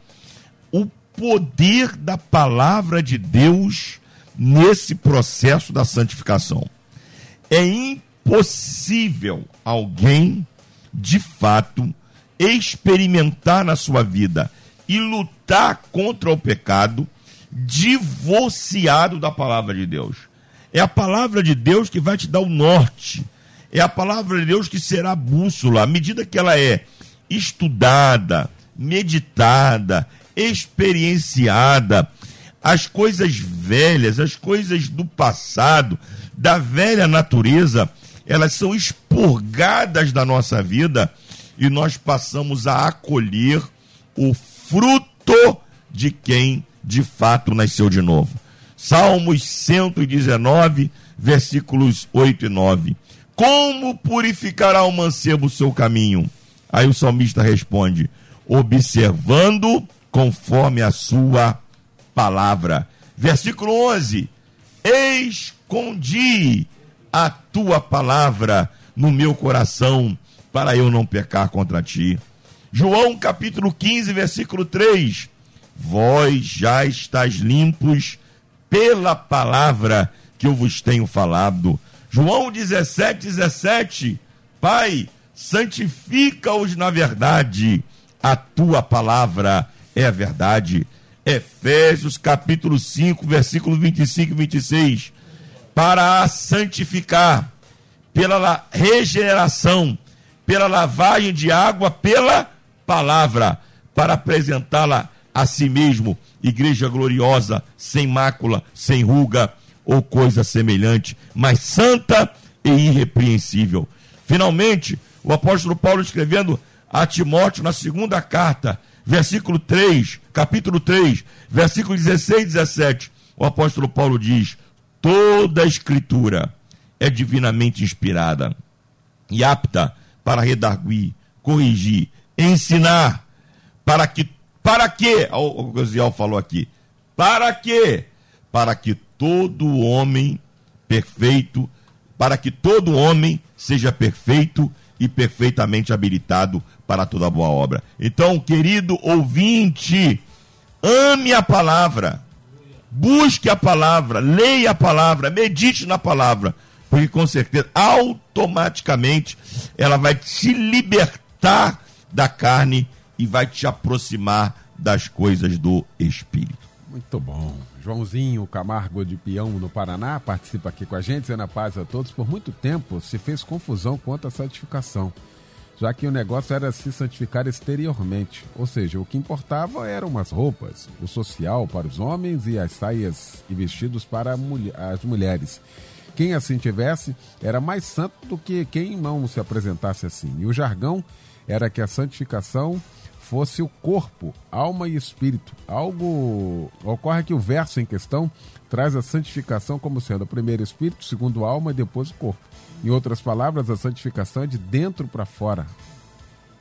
o poder da palavra de Deus nesse processo da santificação. É impossível alguém, de fato, experimentar na sua vida e lutar contra o pecado divorciado da palavra de Deus. É a palavra de Deus que vai te dar o norte. É a palavra de Deus que será a bússola, à medida que ela é estudada, meditada, experienciada, as coisas velhas, as coisas do passado, da velha natureza, elas são expurgadas da nossa vida e nós passamos a acolher o fruto de quem de fato nasceu de novo. Salmos 119, versículos 8 e 9. Como purificará o mancebo o seu caminho? Aí o salmista responde: observando conforme a sua palavra. Versículo 11: Escondi a tua palavra no meu coração, para eu não pecar contra ti. João capítulo 15, versículo 3: Vós já estáis limpos pela palavra que eu vos tenho falado. João 17, 17: Pai, santifica-os na verdade, a tua palavra é a verdade. Efésios capítulo 5, versículo 25 e 26. Para a santificar, pela la- regeneração, pela lavagem de água, pela palavra, para apresentá-la a si mesmo, igreja gloriosa, sem mácula, sem ruga ou coisa semelhante, mas santa e irrepreensível. Finalmente, o apóstolo Paulo escrevendo a Timóteo na segunda carta, versículo 3, capítulo 3, versículo 16 e 17, o apóstolo Paulo diz: toda a escritura é divinamente inspirada e apta para redarguir, corrigir, ensinar, para que, para que, o Gosiel falou aqui, para que, para que todo homem perfeito, para que todo homem seja perfeito e perfeitamente habilitado para toda boa obra. Então, querido ouvinte, ame a palavra, busque a palavra, leia a palavra, medite na palavra, porque com certeza, automaticamente, ela vai te libertar da carne e vai te aproximar das coisas do Espírito. Muito bom. Joãozinho Camargo de Peão, no Paraná, participa aqui com a gente, dizendo a paz a todos. Por muito tempo se fez confusão quanto à santificação, já que o negócio era se santificar exteriormente. Ou seja, o que importava eram as roupas, o social para os homens e as saias e vestidos para as mulheres. Quem assim tivesse era mais santo do que quem não se apresentasse assim. E o jargão era que a santificação fosse o corpo, alma e espírito. Algo ocorre que o verso em questão traz a santificação como sendo primeiro espírito, segundo alma e depois o corpo. Em outras palavras, a santificação é de dentro para fora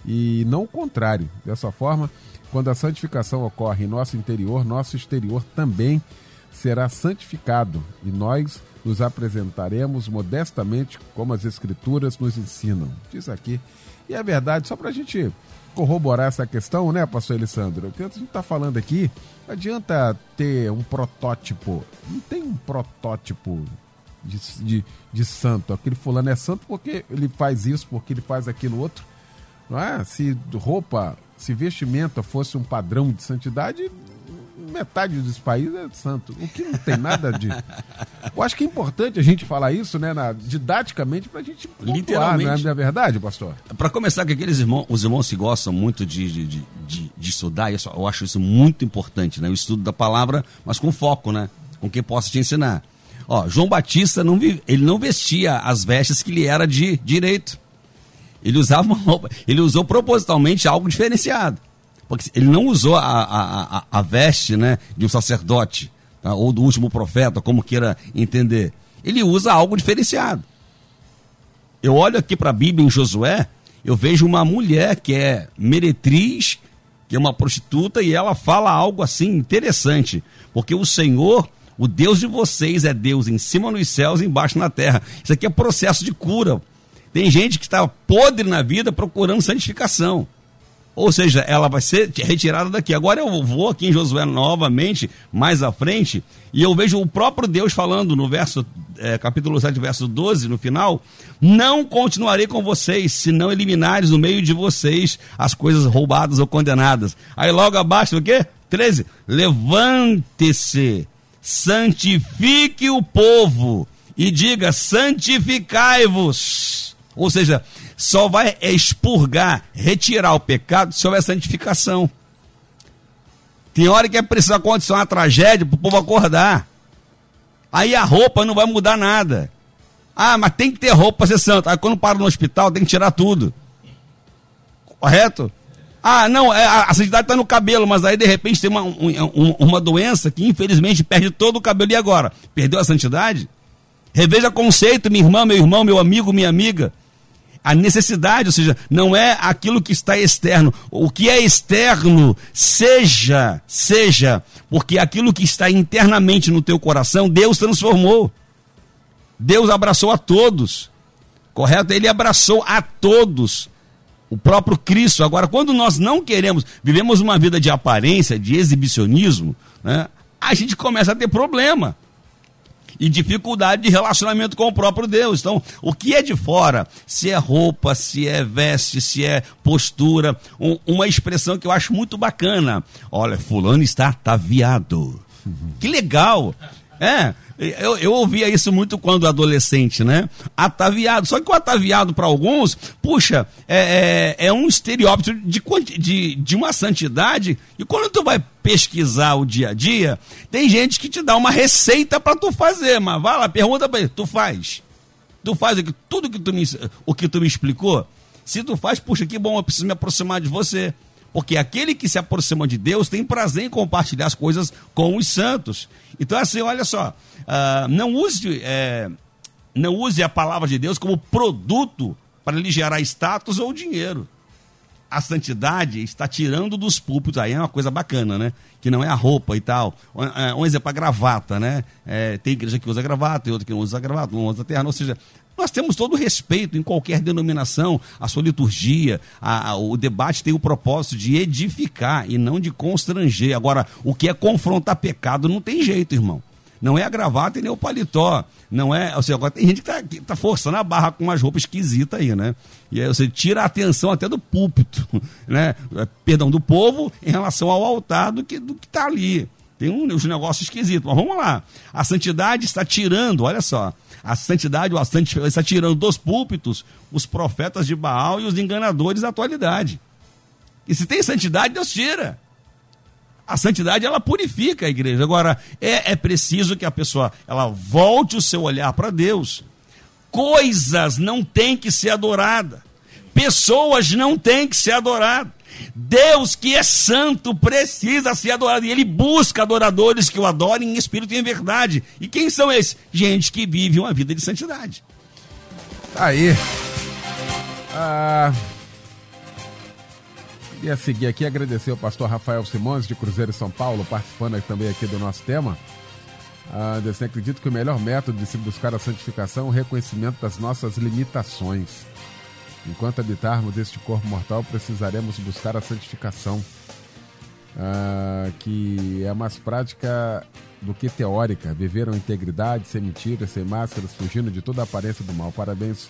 e não o contrário. Dessa forma, quando a santificação ocorre em nosso interior, nosso exterior também será santificado e nós nos apresentaremos modestamente como as Escrituras nos ensinam. Diz aqui. E é verdade, só para a gente corroborar essa questão, né, pastor Alessandro? Que a gente está falando aqui, não adianta ter um protótipo. Não tem um protótipo de, de, de santo. Aquele fulano é santo porque ele faz isso, porque ele faz aquilo outro. Não é? Se roupa, se vestimenta fosse um padrão de santidade, metade dos países é santo. O que não tem nada de. Eu acho que é importante a gente falar isso, né, na, didaticamente, pra gente pontuar, Literalmente. não é, é verdade, pastor? Para começar, que aqueles irmãos, os irmãos que gostam muito de, de, de, de- estudar, isso, eu acho isso muito importante, né? O estudo da palavra, mas com foco, né? Com quem possa te ensinar. Ó, João Batista, não, ele não vestia as vestes que lhe era de direito. Ele usava uma roupa, ele usou propositalmente algo diferenciado. Porque ele não usou a, a, a, a veste né, de um sacerdote, tá? ou do último profeta, como queira entender. Ele usa algo diferenciado. Eu olho aqui para a Bíblia em Josué, eu vejo uma mulher que é meretriz, que é uma prostituta, e ela fala algo assim interessante, porque o Senhor, o Deus de vocês, é Deus em cima nos céus e embaixo na terra. Isso aqui é processo de cura. Tem gente que está podre na vida procurando santificação. Ou seja, ela vai ser retirada daqui. Agora eu vou aqui em Josué novamente, mais à frente, e eu vejo o próprio Deus falando no verso, é, capítulo 7, verso 12, no final: Não continuarei com vocês, se não eliminares no meio de vocês as coisas roubadas ou condenadas. Aí logo abaixo, o quê? 13. Levante-se, santifique o povo e diga: santificai-vos. Ou seja, só vai expurgar, retirar o pecado se houver santificação. Tem hora que é preciso acontecer uma tragédia para o povo acordar. Aí a roupa não vai mudar nada. Ah, mas tem que ter roupa para ser santo. Aí quando para no hospital tem que tirar tudo. Correto? Ah, não, é, a, a santidade está no cabelo, mas aí de repente tem uma, um, uma doença que infelizmente perde todo o cabelo. E agora? Perdeu a santidade? Reveja conceito, minha irmã, meu irmão, meu amigo, minha amiga a necessidade, ou seja, não é aquilo que está externo. O que é externo, seja, seja, porque aquilo que está internamente no teu coração, Deus transformou. Deus abraçou a todos. Correto? Ele abraçou a todos. O próprio Cristo. Agora, quando nós não queremos, vivemos uma vida de aparência, de exibicionismo, né, a gente começa a ter problema e dificuldade de relacionamento com o próprio Deus. Então, o que é de fora, se é roupa, se é veste, se é postura, um, uma expressão que eu acho muito bacana. Olha, fulano está ataviado. Que legal! É, eu, eu ouvia isso muito quando adolescente, né? Ataviado. Só que o ataviado, para alguns, puxa, é, é, é, um estereótipo de, de, de uma santidade. E quando tu vai pesquisar o dia a dia, tem gente que te dá uma receita para tu fazer. Mas vai lá, pergunta para ele, tu faz? Tu faz tudo que tu me, o que tu me explicou? Se tu faz, puxa, que bom, eu preciso me aproximar de você. Porque aquele que se aproxima de Deus tem prazer em compartilhar as coisas com os santos. Então, assim, olha só, uh, não, use, é, não use a palavra de Deus como produto para lhe gerar status ou dinheiro. A santidade está tirando dos púlpitos, aí é uma coisa bacana, né? Que não é a roupa e tal. Um, é, exemplo, a gravata, né? É, tem igreja que usa gravata, tem outra que não usa gravata, não usa terra, ou seja, nós temos todo o respeito em qualquer denominação, a sua liturgia, a, a, o debate tem o propósito de edificar e não de constranger. Agora, o que é confrontar pecado não tem jeito, irmão. Não é a gravata e nem o paletó. Não é. Ou seja, agora tem gente que está tá forçando a barra com umas roupas esquisitas aí, né? E aí você tira a atenção até do púlpito, né? Perdão, do povo em relação ao altar do que do está ali. Tem uns negócios esquisitos. Mas vamos lá. A santidade está tirando, olha só a santidade, o santificador está tirando dos púlpitos os profetas de Baal e os enganadores da atualidade. E se tem santidade, Deus tira. A santidade ela purifica a igreja. Agora é, é preciso que a pessoa ela volte o seu olhar para Deus. Coisas não têm que ser adoradas. Pessoas não têm que ser adoradas. Deus que é santo precisa ser adorado e ele busca adoradores que o adorem em espírito e em verdade. E quem são esses? Gente que vive uma vida de santidade. Aí. Ah, queria seguir aqui agradecer ao pastor Rafael Simões de Cruzeiro São Paulo, participando também aqui do nosso tema. Ah, assim, acredito que o melhor método de se buscar a santificação é o reconhecimento das nossas limitações Enquanto habitarmos este corpo mortal, precisaremos buscar a santificação, uh, que é mais prática do que teórica. Viveram integridade, sem mentiras, sem máscaras, fugindo de toda a aparência do mal. Parabéns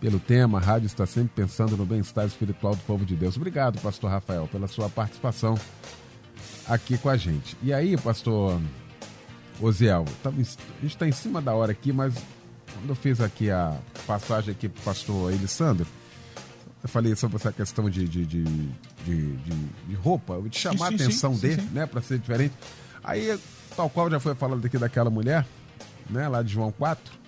pelo tema. A rádio está sempre pensando no bem-estar espiritual do povo de Deus. Obrigado, pastor Rafael, pela sua participação aqui com a gente. E aí, pastor Oziel, tá, a gente está em cima da hora aqui, mas quando eu fiz aqui a passagem aqui para o pastor Elisandro, eu falei sobre essa questão de, de, de, de, de roupa, de chamar sim, sim, a atenção sim, dele, né, para ser diferente. Aí, tal qual já foi falando aqui daquela mulher, né, lá de João 4.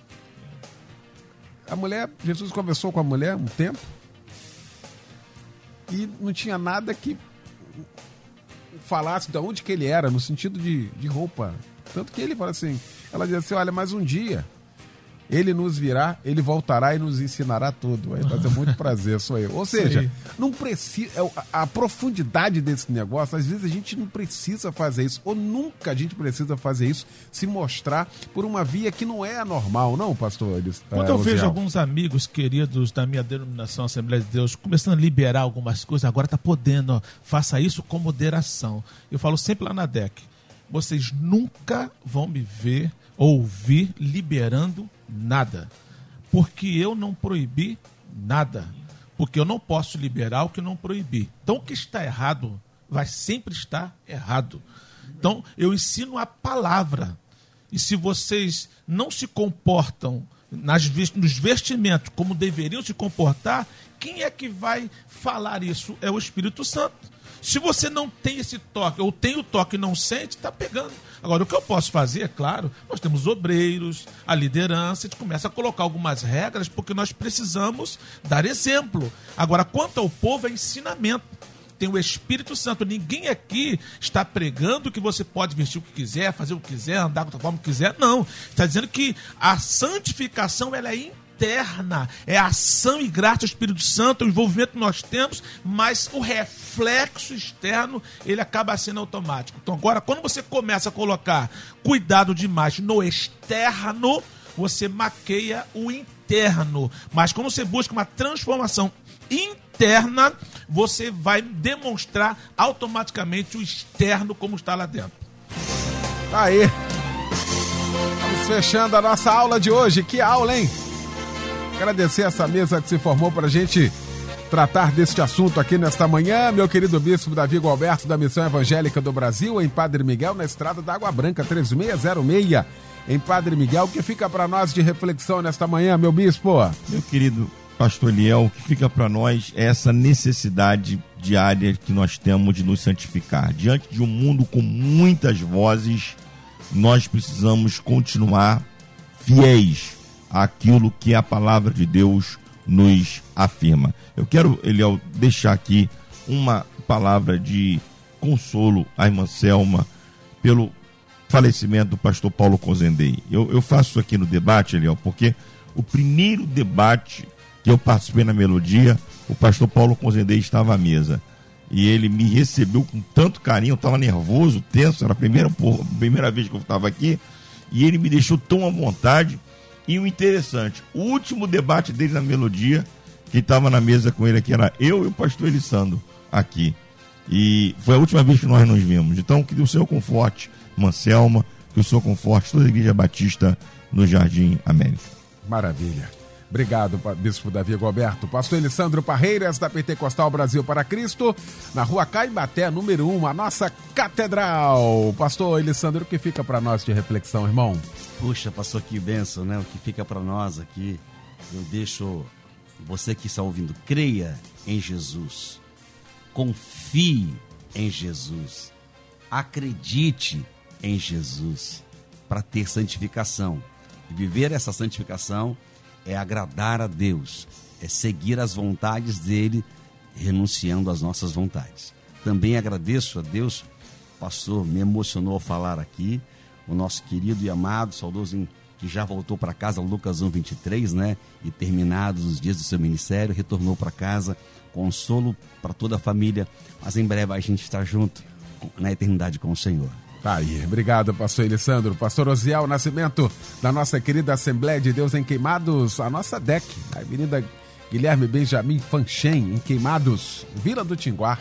A mulher, Jesus conversou com a mulher um tempo e não tinha nada que falasse de onde que ele era, no sentido de, de roupa. Tanto que ele fala assim, ela diz assim, olha, mais um dia ele nos virá, ele voltará e nos ensinará tudo. Vai fazer muito prazer, sou eu. Ou seja, não precisa. é, A, a profundidade desse negócio, às vezes a gente não precisa fazer isso, ou nunca a gente precisa fazer isso, se mostrar por uma via que não é a normal, não, pastor? Quando é, eu vejo Osiel? alguns amigos queridos da minha denominação Assembleia de Deus começando a liberar algumas coisas, agora tá podendo, ó, faça isso com moderação. Eu falo sempre lá na DEC, vocês nunca vão me ver ou ouvir liberando nada, porque eu não proibi nada, porque eu não posso liberar o que não proibi. Então o que está errado vai sempre estar errado. Então eu ensino a palavra. E se vocês não se comportam nas, nos vestimentos como deveriam se comportar, quem é que vai falar isso? É o Espírito Santo. Se você não tem esse toque, ou tem o toque e não sente, está pegando. Agora, o que eu posso fazer, é claro, nós temos obreiros, a liderança, a gente começa a colocar algumas regras, porque nós precisamos dar exemplo. Agora, quanto ao povo, é ensinamento tem o Espírito Santo. Ninguém aqui está pregando que você pode vestir o que quiser, fazer o que quiser, andar da forma que quiser. Não. Está dizendo que a santificação ela é interna. É a ação e graça do Espírito Santo, o envolvimento que nós temos, mas o reflexo externo ele acaba sendo automático. Então, agora, quando você começa a colocar cuidado demais no externo, você maqueia o interno. Mas quando você busca uma transformação interna, você vai demonstrar automaticamente o externo como está lá dentro. Tá aí. Vamos fechando a nossa aula de hoje. Que aula, hein? Agradecer essa mesa que se formou para a gente tratar deste assunto aqui nesta manhã. Meu querido bispo Davi Gualberto, da Missão Evangélica do Brasil, em Padre Miguel, na estrada da Água Branca, 3606, em Padre Miguel. O que fica para nós de reflexão nesta manhã, meu bispo? Meu querido pastor Eliel, o que fica para nós é essa necessidade diária que nós temos de nos santificar. Diante de um mundo com muitas vozes, nós precisamos continuar fiéis àquilo que a palavra de Deus nos afirma. Eu quero, Eliel, deixar aqui uma palavra de consolo à irmã Selma pelo falecimento do pastor Paulo Cozendei. Eu, eu faço isso aqui no debate, Eliel, porque o primeiro debate que eu participei na Melodia, o pastor Paulo Cozendei estava à mesa. E ele me recebeu com tanto carinho, eu estava nervoso, tenso, era a primeira, por- primeira vez que eu estava aqui, e ele me deixou tão à vontade. E o interessante, o último debate dele na Melodia, quem estava na mesa com ele aqui era eu e o pastor Elissandro aqui. E foi a última vez que nós nos vimos. Então, que o Senhor conforte Manselma, que o Senhor conforte toda a Igreja Batista no Jardim América. Maravilha. Obrigado, Bispo Davi Goberto. Pastor Elissandro Parreiras, da Pentecostal Brasil para Cristo, na rua Caimbaté, número 1, a nossa catedral. Pastor Elissandro, o que fica para nós de reflexão, irmão? Puxa, pastor, que benção, né? O que fica para nós aqui, eu deixo você que está ouvindo, creia em Jesus, confie em Jesus, acredite em Jesus para ter santificação. E viver essa santificação é agradar a Deus, é seguir as vontades dele, renunciando às nossas vontades. Também agradeço a Deus, pastor, me emocionou falar aqui, o nosso querido e amado, saudoso que já voltou para casa, Lucas 1:23, né? E terminados os dias do seu ministério, retornou para casa, consolo para toda a família, mas em breve a gente está junto na eternidade com o Senhor. Tá aí. Obrigado, pastor Elissandro. Pastor Osiel Nascimento, da nossa querida Assembleia de Deus em Queimados, a nossa DEC, a Avenida Guilherme Benjamin Fanchen, em Queimados, Vila do Tinguá.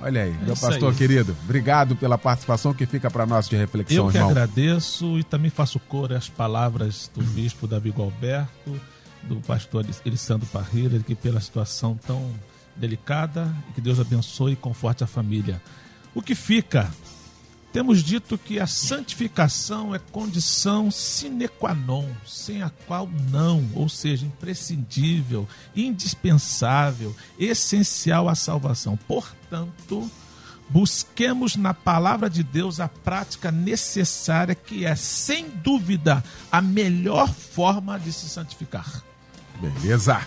Olha aí, meu isso pastor aí. querido, obrigado pela participação que fica para nós de reflexão, Eu que irmão. agradeço e também faço cor às palavras do bispo Davi Galberto, do pastor Elisandro Parreira, que pela situação tão delicada, que Deus abençoe e conforte a família. O que fica? Temos dito que a santificação é condição sine qua non, sem a qual não, ou seja, imprescindível, indispensável, essencial à salvação. Portanto, busquemos na palavra de Deus a prática necessária, que é, sem dúvida, a melhor forma de se santificar. Beleza.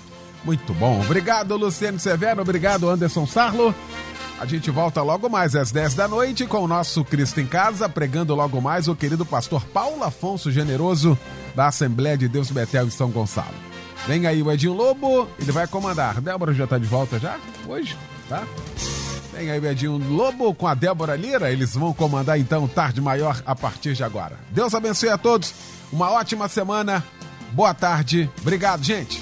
Muito bom. Obrigado, Luciano Severo. Obrigado, Anderson Sarlo. A gente volta logo mais às 10 da noite com o nosso Cristo em Casa, pregando logo mais o querido pastor Paulo Afonso Generoso, da Assembleia de Deus Betel em São Gonçalo. Vem aí o Edinho Lobo, ele vai comandar. Débora já está de volta já? Hoje? Tá? Vem aí o Edinho Lobo com a Débora Lira, eles vão comandar então Tarde Maior a partir de agora. Deus abençoe a todos, uma ótima semana, boa tarde, obrigado gente.